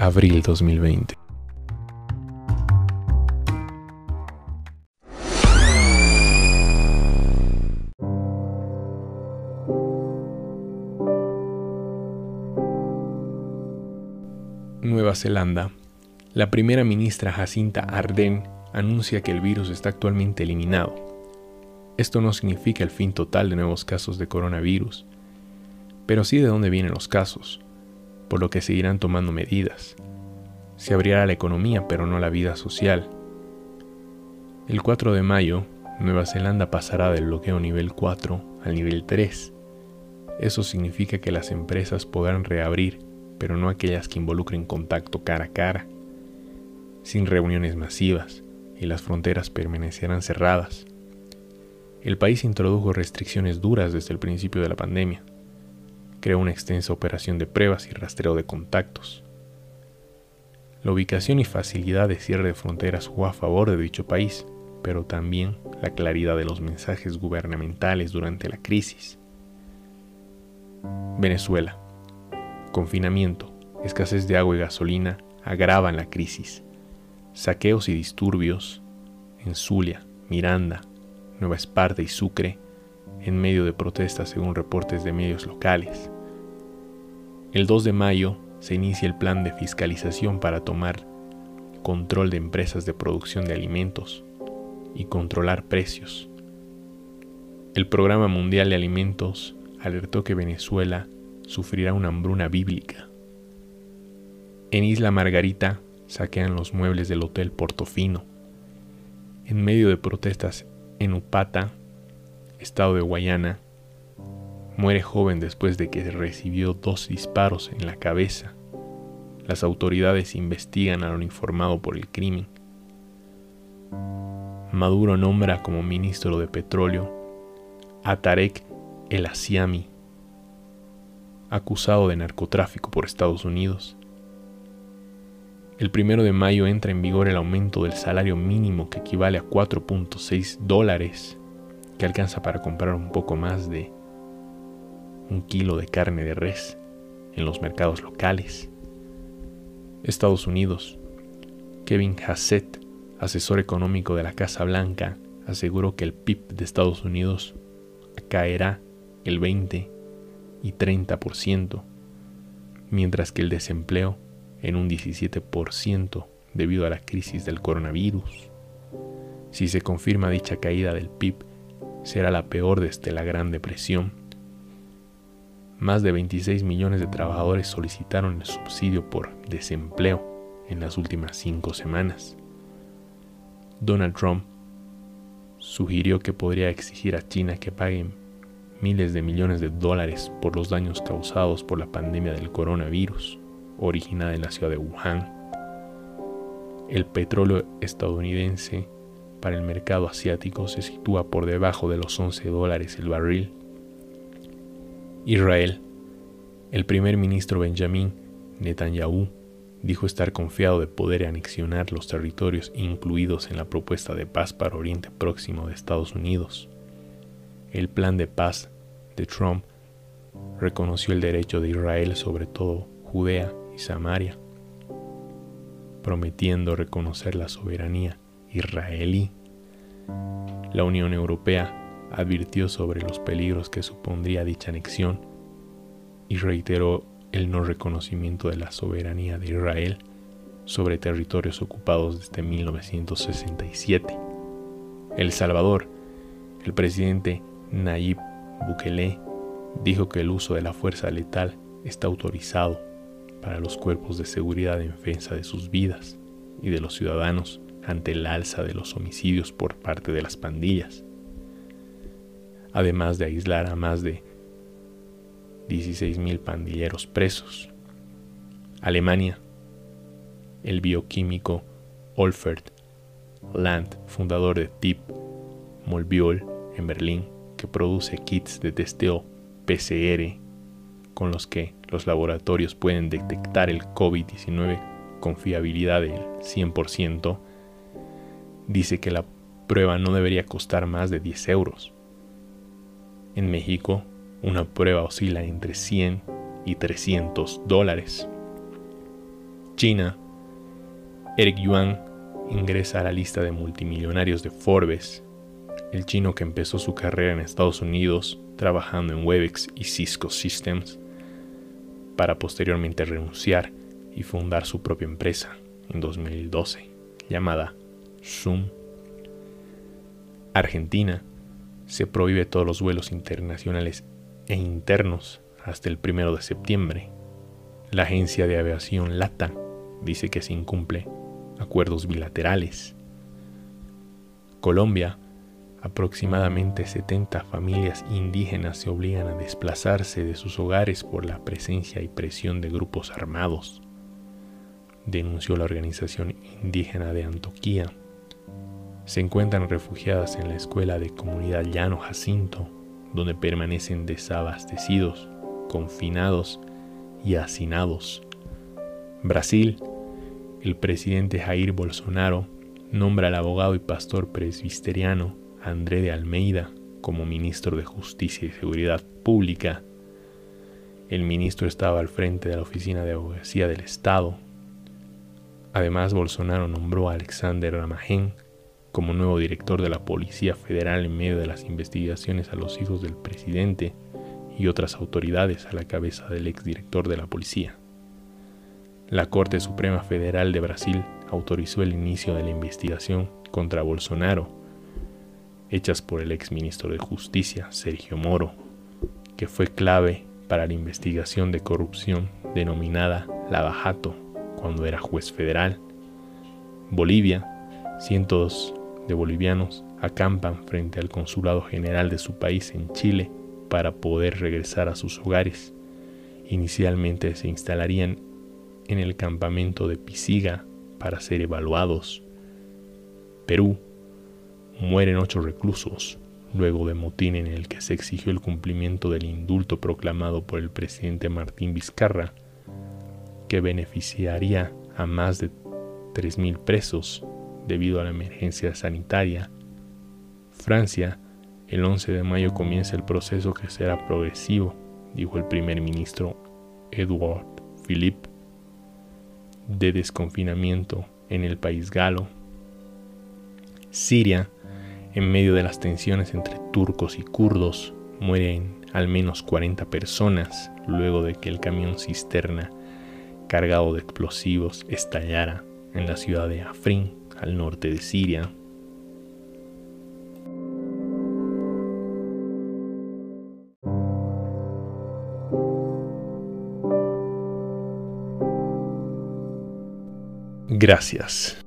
abril 2020. Nueva Zelanda. La primera ministra Jacinta Ardern anuncia que el virus está actualmente eliminado. Esto no significa el fin total de nuevos casos de coronavirus, pero sí de dónde vienen los casos, por lo que seguirán tomando medidas. Se abrirá la economía, pero no la vida social. El 4 de mayo, Nueva Zelanda pasará del bloqueo nivel 4 al nivel 3. Eso significa que las empresas podrán reabrir pero no aquellas que involucren contacto cara a cara, sin reuniones masivas, y las fronteras permanecerán cerradas. El país introdujo restricciones duras desde el principio de la pandemia. Creó una extensa operación de pruebas y rastreo de contactos. La ubicación y facilidad de cierre de fronteras jugó a favor de dicho país, pero también la claridad de los mensajes gubernamentales durante la crisis. Venezuela. Confinamiento, escasez de agua y gasolina agravan la crisis. Saqueos y disturbios en Zulia, Miranda, Nueva Esparta y Sucre en medio de protestas según reportes de medios locales. El 2 de mayo se inicia el plan de fiscalización para tomar control de empresas de producción de alimentos y controlar precios. El Programa Mundial de Alimentos alertó que Venezuela sufrirá una hambruna bíblica. En Isla Margarita saquean los muebles del Hotel Portofino. En medio de protestas en Upata, estado de Guayana, muere joven después de que recibió dos disparos en la cabeza. Las autoridades investigan al uniformado por el crimen. Maduro nombra como ministro de Petróleo a Tarek El Asiami, acusado de narcotráfico por Estados Unidos. El primero de mayo entra en vigor el aumento del salario mínimo que equivale a 4.6 dólares, que alcanza para comprar un poco más de un kilo de carne de res en los mercados locales. Estados Unidos. Kevin Hassett, asesor económico de la Casa Blanca, aseguró que el PIB de Estados Unidos caerá el 20 y 30%, mientras que el desempleo en un 17% debido a la crisis del coronavirus. Si se confirma dicha caída del PIB, será la peor desde la Gran Depresión. Más de 26 millones de trabajadores solicitaron el subsidio por desempleo en las últimas cinco semanas. Donald Trump sugirió que podría exigir a China que paguen miles de millones de dólares por los daños causados por la pandemia del coronavirus, originada en la ciudad de Wuhan. El petróleo estadounidense para el mercado asiático se sitúa por debajo de los 11 dólares el barril. Israel. El primer ministro Benjamin Netanyahu dijo estar confiado de poder anexionar los territorios incluidos en la propuesta de paz para Oriente Próximo de Estados Unidos. El plan de paz de Trump reconoció el derecho de Israel sobre todo Judea y Samaria, prometiendo reconocer la soberanía israelí. La Unión Europea advirtió sobre los peligros que supondría dicha anexión y reiteró el no reconocimiento de la soberanía de Israel sobre territorios ocupados desde 1967. El Salvador, el presidente Nayib Bukele dijo que el uso de la fuerza letal está autorizado para los cuerpos de seguridad en defensa de sus vidas y de los ciudadanos ante el alza de los homicidios por parte de las pandillas, además de aislar a más de 16.000 pandilleros presos. Alemania, el bioquímico Olfert Land, fundador de TIP Molbiol en Berlín, que produce kits de testeo PCR con los que los laboratorios pueden detectar el COVID-19 con fiabilidad del 100%, dice que la prueba no debería costar más de 10 euros. En México, una prueba oscila entre 100 y 300 dólares. China, Eric Yuan ingresa a la lista de multimillonarios de Forbes, el chino que empezó su carrera en Estados Unidos trabajando en Webex y Cisco Systems, para posteriormente renunciar y fundar su propia empresa en 2012, llamada Zoom. Argentina se prohíbe todos los vuelos internacionales e internos hasta el 1 de septiembre. La agencia de aviación LATA dice que se incumple acuerdos bilaterales. Colombia, aproximadamente 70 familias indígenas se obligan a desplazarse de sus hogares por la presencia y presión de grupos armados, denunció la organización indígena de Antoquía. Se encuentran refugiadas en la escuela de comunidad Llano Jacinto, donde permanecen desabastecidos, confinados y hacinados. Brasil el presidente Jair Bolsonaro nombra al abogado y pastor presbiteriano André de Almeida como ministro de Justicia y Seguridad Pública. El ministro estaba al frente de la Oficina de Abogacía del Estado. Además, Bolsonaro nombró a Alexander Ramajén como nuevo director de la Policía Federal en medio de las investigaciones a los hijos del presidente y otras autoridades a la cabeza del exdirector de la policía. La Corte Suprema Federal de Brasil autorizó el inicio de la investigación contra Bolsonaro, hechas por el exministro de Justicia, Sergio Moro, que fue clave para la investigación de corrupción denominada Lava Jato cuando era juez federal. Bolivia, cientos de bolivianos acampan frente al consulado general de su país en Chile para poder regresar a sus hogares. Inicialmente se instalarían en el campamento de Pisiga para ser evaluados. Perú. Mueren ocho reclusos luego de motín en el que se exigió el cumplimiento del indulto proclamado por el presidente Martín Vizcarra, que beneficiaría a más de 3.000 presos debido a la emergencia sanitaria. Francia, el 11 de mayo comienza el proceso que será progresivo, dijo el primer ministro Edouard Philippe de desconfinamiento en el país galo. Siria, en medio de las tensiones entre turcos y kurdos, mueren al menos 40 personas luego de que el camión cisterna cargado de explosivos estallara en la ciudad de Afrin, al norte de Siria. Gracias.